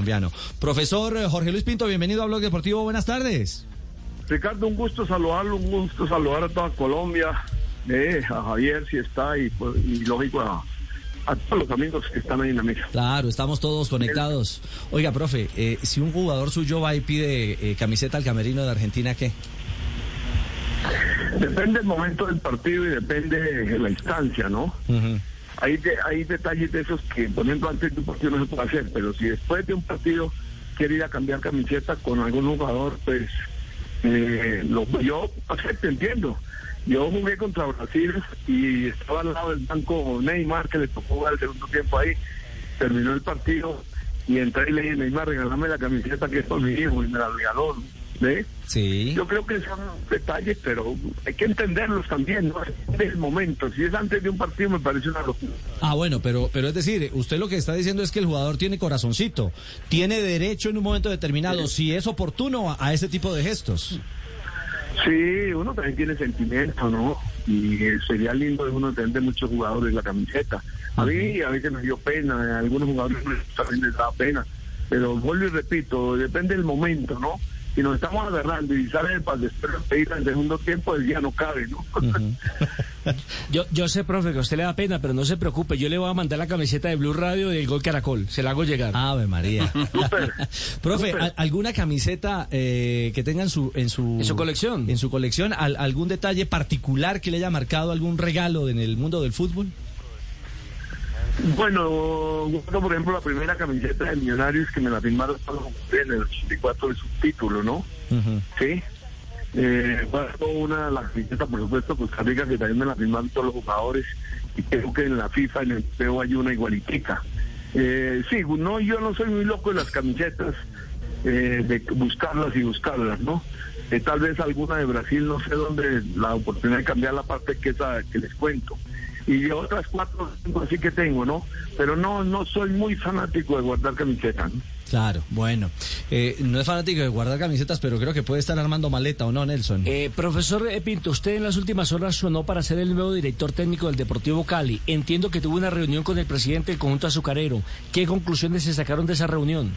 Colombiano. Profesor Jorge Luis Pinto, bienvenido a Blog Deportivo. Buenas tardes. Ricardo, un gusto saludarlo, un gusto saludar a toda Colombia, eh, a Javier si está y, pues, y lógico a, a todos los amigos que están ahí en la mesa. Claro, estamos todos conectados. Oiga, profe, eh, si un jugador suyo va y pide eh, camiseta al camerino de Argentina, ¿qué? Depende del momento del partido y depende de la instancia, ¿no? Hay, de- hay detalles de esos que, ejemplo, antes de un partido no se puede hacer, pero si después de un partido quiere ir a cambiar camiseta con algún jugador, pues eh, yo acepto, entiendo. Yo jugué contra Brasil y estaba al lado del banco Neymar, que le tocó jugar el segundo tiempo ahí. Terminó el partido y entré y le dije, Neymar, regálame la camiseta que es por mi hijo y me la regaló. Sí. Yo creo que son detalles, pero hay que entenderlos también, ¿no? Del momento. Si es antes de un partido, me parece una locura. Ah, bueno, pero, pero es decir, usted lo que está diciendo es que el jugador tiene corazoncito, tiene derecho en un momento determinado, si es oportuno, a, a ese tipo de gestos. Sí, uno también tiene sentimiento, ¿no? Y eh, sería lindo de uno tener muchos jugadores la camiseta. A mí a veces me dio pena, a algunos jugadores también les da pena. Pero vuelvo y repito, depende del momento, ¿no? Si nos estamos agarrando y sale para después pedir al segundo tiempo, el día no cabe, ¿no? Yo, yo sé, profe, que a usted le da pena, pero no se preocupe. Yo le voy a mandar la camiseta de Blue Radio del Gol Caracol. Se la hago llegar. Ave María. Profe, súper. ¿al- ¿alguna camiseta eh, que tenga en su, en su ¿En su colección? En su colección, al- algún detalle particular que le haya marcado algún regalo en el mundo del fútbol? Bueno, por ejemplo, la primera camiseta de Millonarios que me la firmaron en el 84 de subtítulo, ¿no? Sí. Eh, una, la camiseta, por supuesto, Costa Rica, que también me la firmaron todos los jugadores. Y creo que en la FIFA, en el PEO, hay una igualitica. Eh, sí, no, yo no soy muy loco de las camisetas, eh, de buscarlas y buscarlas, ¿no? Eh, tal vez alguna de Brasil, no sé dónde, la oportunidad de cambiar la parte que esa que les cuento. Y de otras cuatro o cinco así que tengo, ¿no? Pero no, no soy muy fanático de guardar camisetas, ¿no? Claro, bueno. Eh, no es fanático de guardar camisetas, pero creo que puede estar armando maleta, ¿o no, Nelson? Eh, profesor Pinto, usted en las últimas horas sonó para ser el nuevo director técnico del Deportivo Cali. Entiendo que tuvo una reunión con el presidente del conjunto azucarero. ¿Qué conclusiones se sacaron de esa reunión?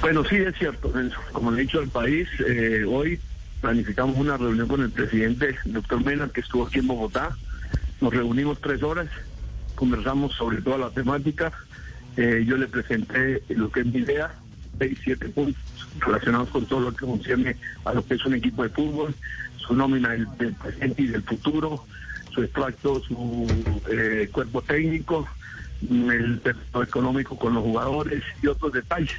Bueno, sí, es cierto, Nelson. Como le he dicho al país, eh, hoy planificamos una reunión con el presidente, el doctor Mena, que estuvo aquí en Bogotá. Nos reunimos tres horas, conversamos sobre toda la temática. Eh, yo le presenté lo que es mi idea, seis, siete puntos relacionados con todo lo que concierne a lo que es un equipo de fútbol, su nómina del, del presente y del futuro, su extracto, su eh, cuerpo técnico, el texto económico con los jugadores y otros detalles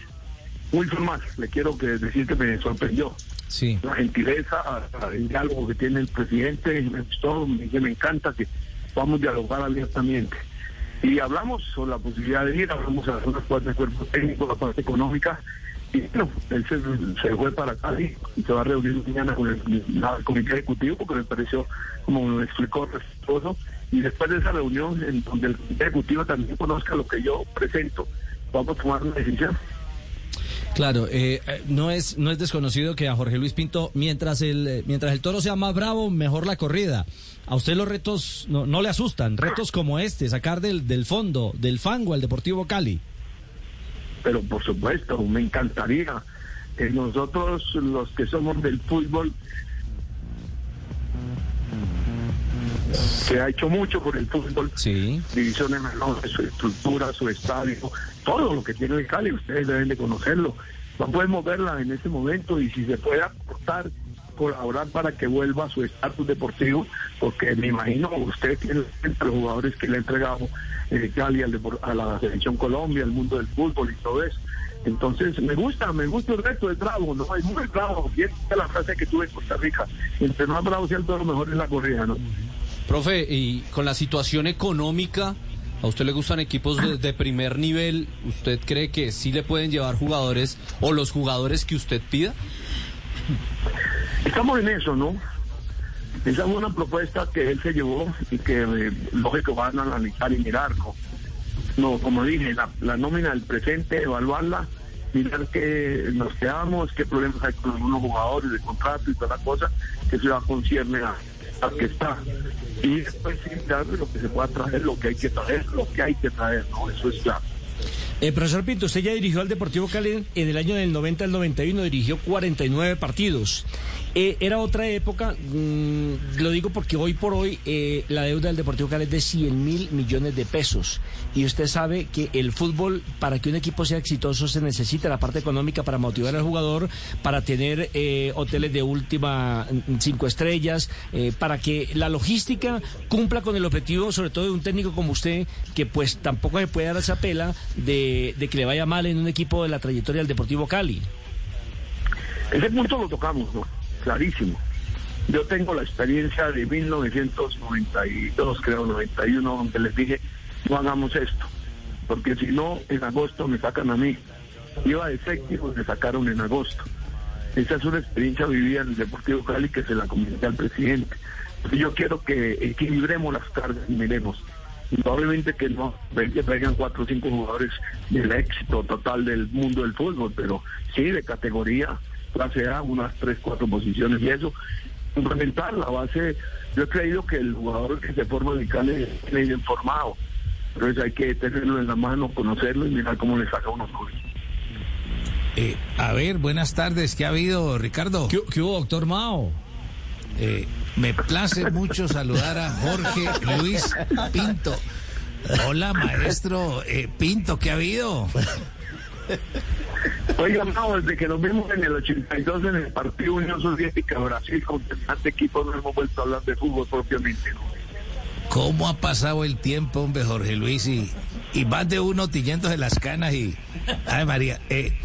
muy formal. Le quiero que decir que me sorprendió. Sí. La gentileza, el diálogo que tiene el presidente, me gustó, me, me encanta que a dialogar abiertamente. Y hablamos sobre la posibilidad de ir, hablamos de algunas partes del cuerpo técnico, la parte económica, y bueno, él se, fue para Cali y se va a reunir mañana con el, la- el comité ejecutivo porque me pareció, como me explicó, respetuoso. Y después de esa reunión, en donde el comité ejecutivo también conozca lo que yo presento, vamos a tomar una decisión. Claro, eh, eh, no es no es desconocido que a Jorge Luis Pinto, mientras el eh, mientras el toro sea más bravo, mejor la corrida. A usted los retos no, no le asustan, retos como este, sacar del, del fondo, del fango al Deportivo Cali. pero por supuesto, me encantaría que nosotros, los que somos del fútbol, se ha hecho mucho por el fútbol, Sí. divisiones menores, su estructura, su estadio, todo lo que tiene el Cali, ustedes deben de conocerlo. No podemos verla en este momento y si se puede aportar, colaborar para que vuelva a su estatus deportivo, porque me imagino usted tiene entre los jugadores que le ha entregado eh, Cali al a la selección Colombia, al mundo del fútbol y todo eso. Entonces, me gusta, me gusta el reto, es bravo, ¿no? Es muy bravo. Bien, la frase que tuve en Costa Rica. Entre más bravo sea el toro, mejor es la corrida, ¿no? Profe, y con la situación económica ¿A usted le gustan equipos de, primer nivel? ¿Usted cree que sí le pueden llevar jugadores o los jugadores que usted pida? Estamos en eso, ¿no? Esa es una propuesta que él se llevó y que eh, lógico van a analizar y mirar. ¿no? No, como dije, la, nómina del presente, evaluarla, mirar qué nos quedamos, qué problemas hay con algunos jugadores de contrato y toda la cosa, que eso ya concierne a, a que está. Y después mirar lo que se pueda traer, lo que hay que traer, lo que hay que traer, ¿no? Eso es claro. Eh, profesor Pinto, usted ya dirigió al Deportivo Cali en el año del 90 al 91, dirigió 49 partidos. Eh, era otra época, mm, lo digo porque hoy por hoy eh, la deuda del Deportivo Cali es de 100 mil millones de pesos. Y usted sabe que el fútbol, para que un equipo sea exitoso, se necesita la parte económica para motivar al jugador, para tener hoteles de última mm, cinco estrellas, para que la logística cumpla con el objetivo, sobre todo de un técnico como usted, que pues tampoco se puede dar esa pela de, de que le vaya mal en un equipo de la trayectoria del Deportivo Cali. Ese punto lo tocamos, ¿no? Clarísimo. Yo tengo la experiencia de 1992, creo, 91, donde les dije, no hagamos esto, porque si no, en agosto me sacan a mí. Iba de séptimo, me sacaron en agosto. Esa es una experiencia vivida en el Deportivo Cali que se la comenté al presidente. Yo quiero que equilibremos las cargas y miremos. Probablemente que no que traigan cuatro o cinco jugadores del éxito total del mundo del fútbol, pero sí de categoría clase A, unas tres, cuatro posiciones y eso, complementar la base. Yo he creído que el jugador que se forma en Cali es bien formado. Entonces hay que tenerlo en la mano, conocerlo y mirar cómo le saca unos goles. Eh, a ver, buenas tardes. ¿Qué ha habido, Ricardo? ¿Qué, qué hubo, doctor Mao? Eh, me place mucho saludar a Jorge Luis Pinto. Hola, maestro eh, Pinto, ¿qué ha habido? Oiga, no, desde que nos vimos en el 82 en el partido Unión Soviética Brasil con semejante equipo no hemos vuelto a hablar de fútbol propiamente. ¿no? ¿Cómo ha pasado el tiempo, hombre, Jorge Luis? Y, y más de uno tillándose las canas y... Ay, María. Eh,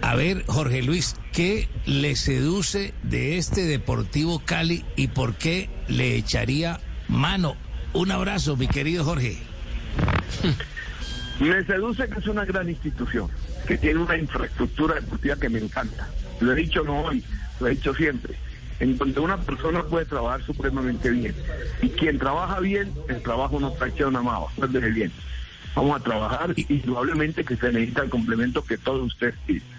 a ver, Jorge Luis, ¿qué le seduce de este Deportivo Cali y por qué le echaría mano? Un abrazo, mi querido Jorge. Me seduce que es una gran institución, que tiene una infraestructura deportiva que me encanta. Lo he dicho no hoy, lo he dicho siempre. En donde una persona puede trabajar supremamente bien. Y quien trabaja bien, el trabajo no traiciona más, de bien. Vamos a trabajar y indudablemente que se necesita el complemento que todos ustedes piden.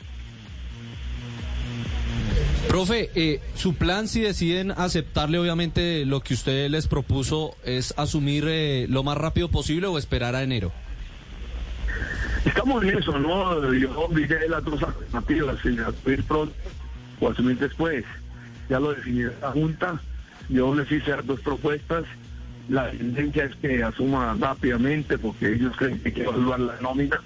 Profe, eh, su plan si deciden aceptarle obviamente lo que usted les propuso es asumir eh, lo más rápido posible o esperar a enero. Estamos en eso, ¿no? Yo dije las dos alternativas, si asumir pronto o asumir después. Ya lo definirá la Junta. Yo les hice dos propuestas. La tendencia es que asuma rápidamente porque ellos creen que hay que evaluar la nómina,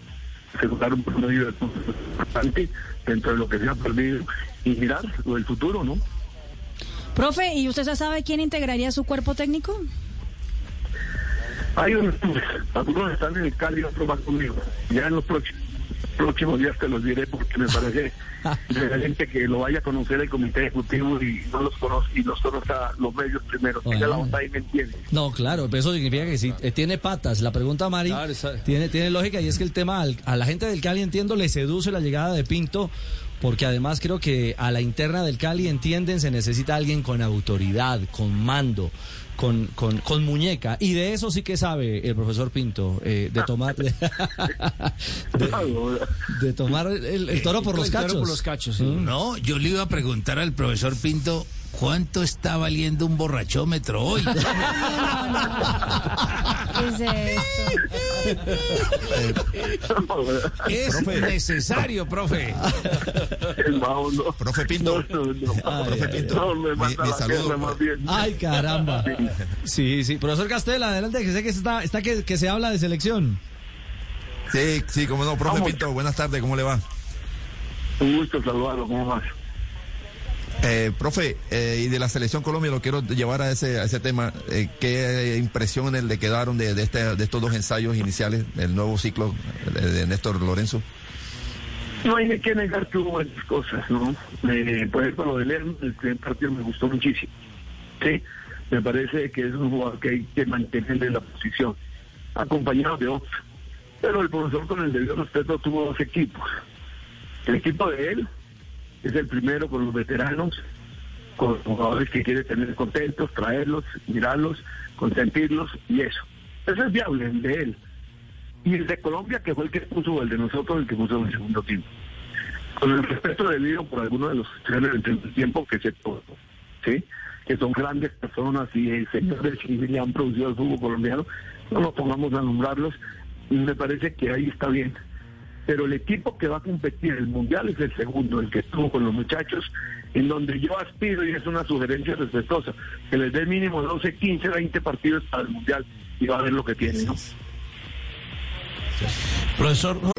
asegurar un promedio de importante dentro de lo que se ha perdido y mirar lo del futuro, ¿no? Profe, ¿y usted ya sabe quién integraría su cuerpo técnico? Hay unos, algunos están en el Cali y otros van conmigo. Ya en los próximos, próximos días te los diré porque me parece gente que lo vaya a conocer el comité ejecutivo y no los conoce y los conozca los medios primero. Tenga la bondad y me entiende. No, claro, pero eso significa que sí, eh, tiene patas. La pregunta, Mari, Claro, tiene, tiene lógica y es que el tema al- a la gente del Cali, entiendo, le seduce la llegada de Pinto, porque además creo que a la interna del Cali, entienden, se necesita alguien con autoridad, con mando. Con, con, con muñeca, y de eso sí que sabe el profesor Pinto, eh, de tomar de, de tomar el, el toro por los cachos. por los cachos, sí. Mm. No, yo le iba a preguntar al profesor Pinto cuánto está valiendo un borrachómetro hoy. ¿Qué es esto? Es necesario, profe. No, no. Profe Pinto. No, no, no. Ay, Profe Pinto, No, me saludo. guerra más bien. Ay, caramba. Sí, sí. Profesor Castela, adelante, que sé que está, está que, que se habla de selección. Sí, sí, cómo no. Profe Vamos. Pinto, buenas tardes, ¿cómo le va? Un gusto saludarlo, ¿cómo vas? Eh, profe, eh, y de la selección Colombia lo quiero llevar a ese, a ese tema. Eh, ¿Qué impresiones le quedaron de, de, este, de estos dos ensayos iniciales, del nuevo ciclo de, de Néstor Lorenzo? No hay que negar que hubo buenas cosas, ¿no? Por ejemplo, lo de Lerma, el primer partido me gustó muchísimo. Sí, me parece que es un jugador que hay que mantenerle la posición. acompañados de otros. Pero el profesor con el debido respeto tuvo dos equipos. El equipo de él es el primero con los veteranos, con los jugadores que quiere tener contentos, traerlos, mirarlos, consentirlos y eso. Eso es viable, el de él. Y el de Colombia, que fue el que puso, el de nosotros, el que puso en el segundo tiempo. Con el respeto debido por algunos de los señores del tiempo que se ¿sí? que son grandes personas y señores que han producido el fútbol colombiano, no nos pongamos a nombrarlos, y me parece que ahí está bien. Pero el equipo que va a competir el Mundial es el segundo, el que estuvo con los muchachos, en donde yo aspiro, y es una sugerencia respetuosa, que les dé mínimo 12, 15, 20 partidos para el Mundial y va a ver lo que tiene, ¿no? Professor.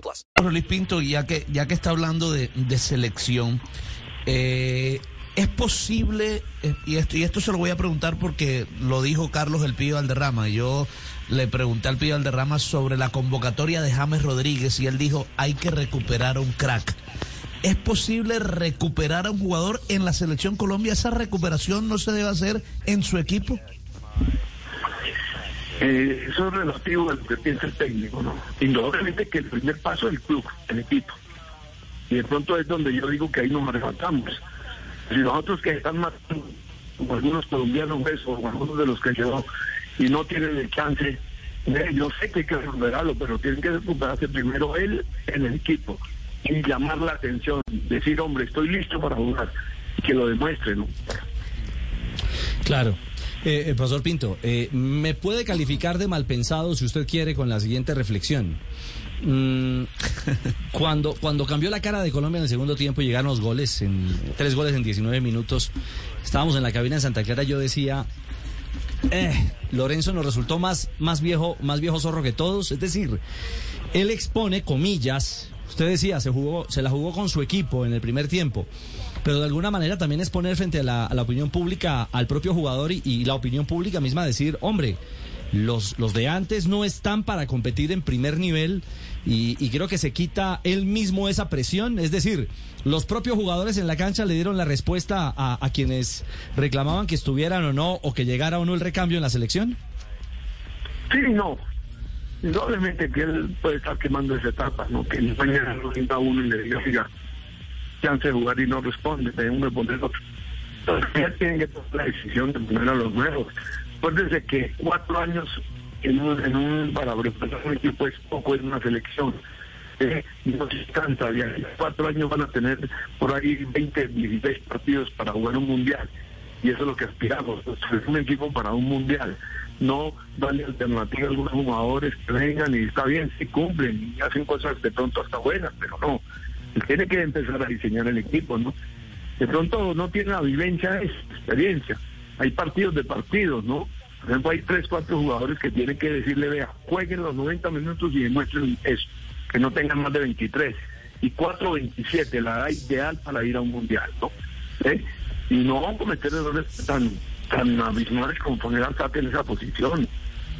plus. Jorge Luis Pinto, ya que, ya que está hablando de, selección, eh, es posible, eh, y, esto, y esto se lo voy a preguntar porque lo dijo Carlos El Pío Alderrama, y yo le pregunté al Pío Alderrama sobre la convocatoria de James Rodríguez y él dijo, hay que recuperar un crack. ¿Es posible recuperar a un jugador en la selección Colombia? ¿Esa recuperación no se debe hacer en su equipo? Eh, eso es relativo a lo que piensa el técnico, ¿no? Indudablemente que el primer paso es el club, el equipo. Y de pronto es donde yo digo que ahí nos levantamos. Si nosotros que están más, como algunos colombianos o algunos de los que quedó, y no tienen el chance, eh, yo sé que hay que recuperarlo, pero tienen que recuperarse primero él en el equipo y llamar la atención, decir, hombre, estoy listo para jugar, y que lo demuestre, ¿no? Claro. Eh, eh, profesor Pinto, eh, ¿me puede calificar de mal pensado si usted quiere con la siguiente reflexión? Mm, cuando, cuando cambió la cara de Colombia en el segundo tiempo y llegaron los goles, en, tres goles en 19 minutos, estábamos en la cabina en Santa Clara, yo decía, eh, Lorenzo nos resultó más, más, viejo, más viejo zorro que todos, es decir, él expone, comillas, usted decía, se, jugó, se la jugó con su equipo en el primer tiempo pero de alguna manera también es poner frente a la, opinión pública al propio jugador y, la opinión pública misma decir, hombre, los, los de antes no están para competir en primer nivel y, y, creo que se quita él mismo esa presión, es decir, los propios jugadores en la cancha le dieron la respuesta a, quienes reclamaban que estuvieran o no o que llegara o no el recambio en la selección. Sí, no. Indudablemente que él puede estar quemando esa etapa, ¿no? Que mañana lo sienta uno y le diga, chance de jugar y no responde, tenemos que poner otro. Entonces ya tienen que tomar la decisión de poner a los nuevos. Acuérdense que cuatro años en un, en un para preparar un equipo es poco, es una selección. Eh, no se cansa, ya cuatro años van a tener por ahí 20, 16 partidos para jugar un mundial. Y eso es lo que aspiramos, es un equipo para un mundial. No darle alternativa a algunos jugadores que vengan y está bien, si cumplen y hacen cosas de pronto hasta buenas, pero no tiene que empezar a diseñar el equipo, ¿no? De pronto no tiene la vivencia esa experiencia. Hay partidos de partidos, ¿no? Por ejemplo, hay tres, cuatro jugadores que tienen que decirle, vea, jueguen los 90 minutos y demuestren eso, que no tengan más de 23. Y 4.27, la edad ideal para ir a un mundial, ¿no? ¿Eh? Y no vamos a cometer errores tan, tan abismales como poner al Sate en esa posición.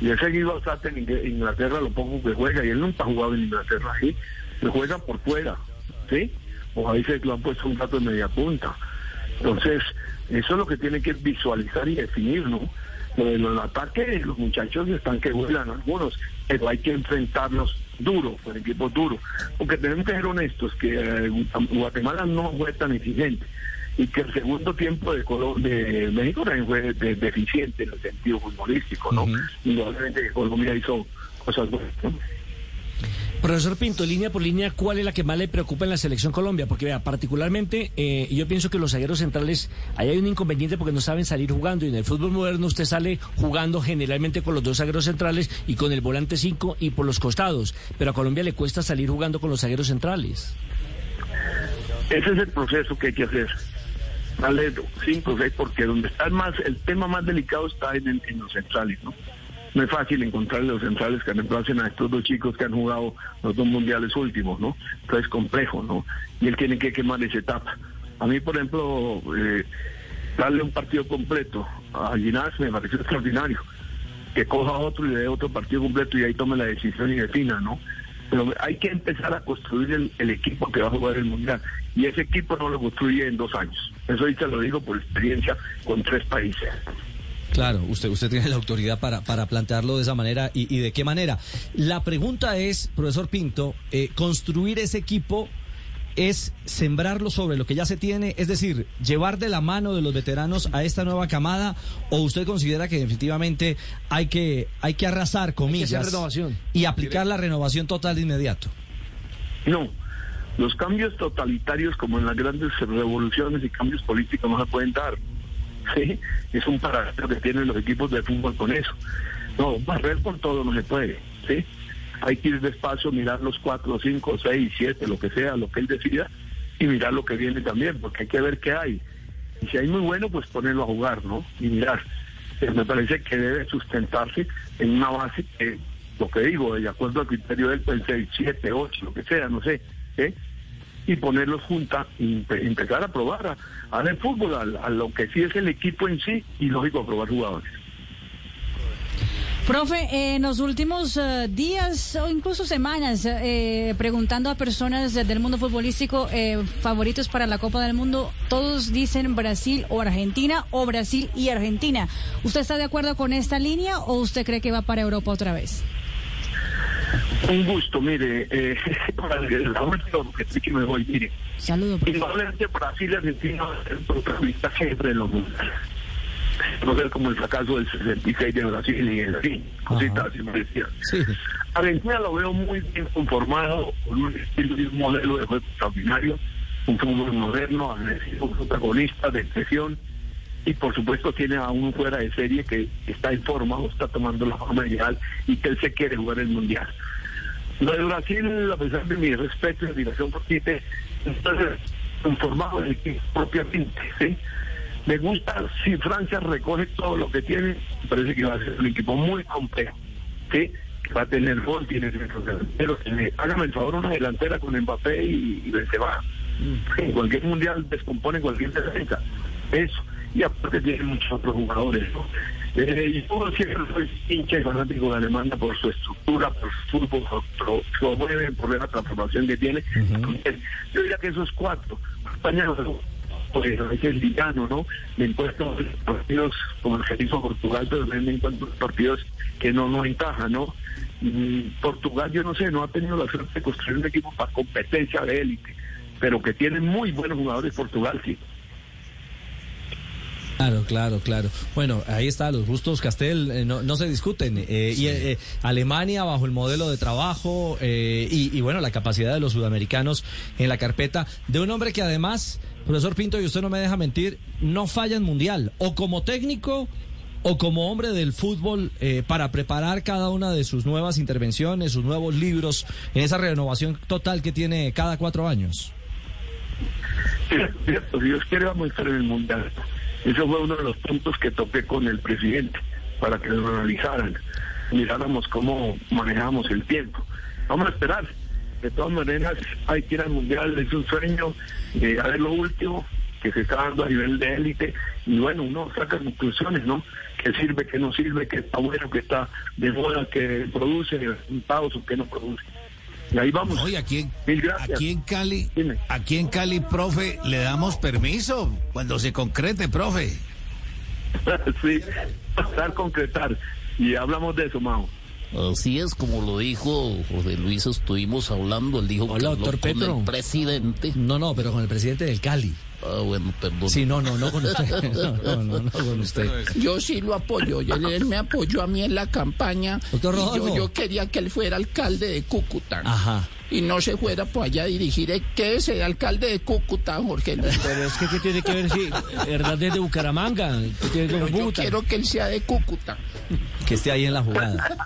Y he seguido al Sate en Inglaterra lo poco que juega, y él nunca ha jugado en Inglaterra ahí, le juegan por fuera. ¿Sí? O a veces lo han puesto un rato de media punta. Entonces, eso es lo que tiene que visualizar y definir, ¿no? Lo de los ataques, los muchachos están que vuelan algunos, pero hay que enfrentarlos duro, con equipos duros. Porque tenemos que ser honestos, que eh, Guatemala no fue tan exigente y que el segundo tiempo de, de México también fue de, deficiente en el sentido futbolístico, ¿no? Indudablemente que Colombia hizo cosas buenas, ¿no? Profesor Pinto, línea por línea, ¿cuál es la que más le preocupa en la selección Colombia? Porque vea, particularmente eh, yo pienso que los zagueros centrales, ahí hay un inconveniente porque no saben salir jugando y en el fútbol moderno usted sale jugando generalmente con los dos zagueros centrales y con el volante 5 y por los costados, pero a Colombia le cuesta salir jugando con los zagueros centrales. Ese es el proceso que hay que hacer. Dale 5 o 6 porque donde está el, más, el tema más delicado está en, en los centrales, ¿no? No es fácil encontrar los centrales que reemplacen a estos dos chicos que han jugado los dos mundiales últimos, ¿no? Entonces es complejo, ¿no? Y él tiene que quemar esa etapa. A mí, por ejemplo, eh, darle un partido completo a Ginás me pareció extraordinario. Que coja otro y le dé otro partido completo y ahí tome la decisión y defina, ¿no? Pero hay que empezar a construir el, el equipo que va a jugar el mundial. Y ese equipo no lo construye en dos años. Eso ahorita lo digo por experiencia con tres países. Claro, usted, usted tiene la autoridad para, para plantearlo de esa manera y, y de qué manera. La pregunta es, profesor Pinto, eh, construir ese equipo es sembrarlo sobre lo que ya se tiene, es decir, llevar de la mano de los veteranos a esta nueva camada, o usted considera que definitivamente hay que, hay que arrasar, comillas, renovación. y aplicar la renovación total de inmediato. No, los cambios totalitarios como en las grandes revoluciones y cambios políticos no se pueden dar. ¿Sí? Es un parámetro que tienen los equipos de fútbol con eso. No, barrer por todo no se puede. ¿sí? Hay que ir despacio, mirar los cuatro, cinco, seis, siete, lo que sea, lo que él decida, y mirar lo que viene también, porque hay que ver qué hay. Y si hay muy bueno, pues ponerlo a jugar, ¿no? Y mirar. Me parece que debe sustentarse en una base que, lo que digo, de acuerdo al criterio del seis, siete, ocho, lo que sea, no sé, ¿eh? Y ponerlos juntas empezar a probar a, a fútbol, a, a lo que sí es el equipo en sí, y lógico, a probar jugadores. Profe, en los últimos eh, días o incluso semanas, eh, preguntando a personas del mundo futbolístico eh, favoritos para la Copa del Mundo, todos dicen Brasil o Argentina o Brasil y Argentina. ¿Usted está de acuerdo con esta línea o usted cree que va para Europa otra vez? Un gusto, mire, eh, para la última que sí que me voy, mire. Saludos. Indudablemente Brasil y Argentina van a ser protagonistas siempre en los mundiales. No ser como el fracaso del 66 de Brasil y en fin, cositas así me decían. Argentina lo veo muy bien conformado, con un estilo y un modelo de juego extraordinario, un fútbol moderno, agresivo, un protagonista de presión y por supuesto tiene a un fuera de serie que está en forma o está tomando la forma ideal y que él se quiere jugar el mundial. Lo de Brasil, a pesar de mi respeto y admiración por Tite, está conformado el equipo propiamente, ¿sí? Me gusta si Francia recoge todo lo que tiene, parece que va a ser un equipo muy complejo, ¿sí? Que va a tener gol, tiene delanteros, tiene, hágame el favor, una delantera con Mbappé y, y Benzema. En cualquier mundial descompone cualquier defensa. Eso. Y aparte tiene muchos otros jugadores, ¿no? Eh, y yo siempre soy hincha y fanático de Alemania por su estructura, por su fútbol, por su mueve, por la transformación que tiene. Entonces, yo diría que esos cuatro. España no, pues a veces liviano, ¿no? Me encuentro en partidos como el que hizo Portugal, pero también me encuentro en partidos que no no encajan, ¿no? Mm, Portugal, yo no sé, no ha tenido la suerte de construir un equipo para competencia de élite, pero que tiene muy buenos jugadores Portugal, sí. Claro, claro, claro. Bueno, ahí está, los gustos Castel eh, no, no se discuten. Eh, Y eh, Alemania bajo el modelo de trabajo eh, y, y, bueno, la capacidad de los sudamericanos en la carpeta de un hombre que además, profesor Pinto, y usted no me deja mentir, no falla en mundial, o como técnico o como hombre del fútbol eh, para preparar cada una de sus nuevas intervenciones, sus nuevos libros, en esa renovación total que tiene cada cuatro años. Cierto, si Dios quiere vamos a estar en el mundial. Eso fue uno de los puntos que toqué con el presidente para que lo analizaran, miráramos cómo manejamos el tiempo. Vamos a esperar. De todas maneras, hay que ir al mundial, es un sueño, eh, a lo último que se está dando a nivel de élite y bueno, uno saca conclusiones, ¿no? Que sirve, que no sirve, que está bueno, que está de moda, que produce resultados o que no produce. Y ahí vamos. Oye, aquí, en- Mil gracias. aquí en Cali, aquí en Cali, profe, le damos permiso cuando se concrete, profe. sí, estar concretar. Y hablamos de eso, Mao. Así es, como lo dijo José Luis, estuvimos hablando, él dijo que habló doctor con Petro. el presidente. No, no, pero con el presidente del Cali. Ah, bueno, perdón. Sí, no, no, no con usted. No, no, no, no con usted. Yo sí lo apoyo, y él, él me apoyó a mí en la campaña. Doctor y Rodolfo. yo, yo quería que él fuera alcalde de Cúcuta. Ajá. Y no se fuera por allá a dirigir, eh, quédese de alcalde de Cúcuta, Jorge Luis. Pero es que, ¿qué tiene que ver si Hernández de Bucaramanga? ¿Qué tiene que ver con Yo quiero que él sea de Cúcuta. Que esté ahí en la jugada.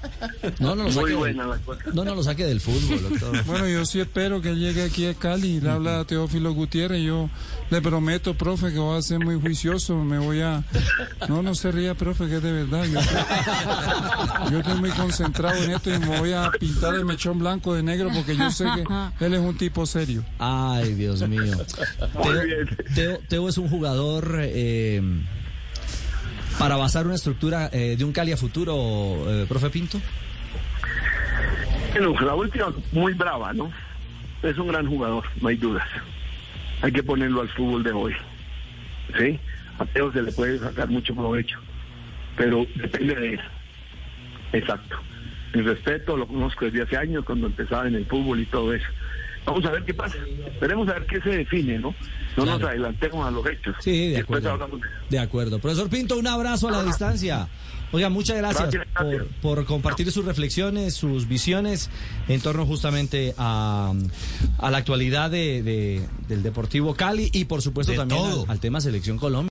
No, no lo Muy saque, buena del, la cosa. no, no lo saque del fútbol, doctor. Bueno, yo sí espero que él llegue aquí a Cali y le habla a Teófilo Gutiérrez. Yo le prometo, profe, que voy a ser muy juicioso. Me voy a. No, no se ría, profe, que es de verdad. Yo, yo estoy muy concentrado en esto y me voy a pintar el mechón blanco de negro porque yo sé que él es un tipo serio. Ay, Dios mío. Teo- Teo es un jugador eh, para basar una estructura eh, de un Cali a futuro, eh, profe Pinto. Bueno, la última muy brava, ¿no? Es un gran jugador, no hay dudas. Hay que ponerlo al fútbol de hoy. ¿Sí? A Teo se le puede sacar mucho provecho, pero depende de él. Exacto. Mi respeto, lo conozco desde hace años cuando empezaba en el fútbol y todo eso. Vamos a ver qué pasa. Esperemos a ver qué se define, ¿no? No nos adelantemos a los hechos. Sí, de acuerdo. hablamos de- De acuerdo. Profesor Pinto, un abrazo a la distancia. Oiga, muchas gracias, Gracias, gracias. Por, por compartir sus reflexiones, sus visiones en torno justamente a, a la actualidad de, de- del Deportivo Cali y por supuesto De también al tema Selección Colombia.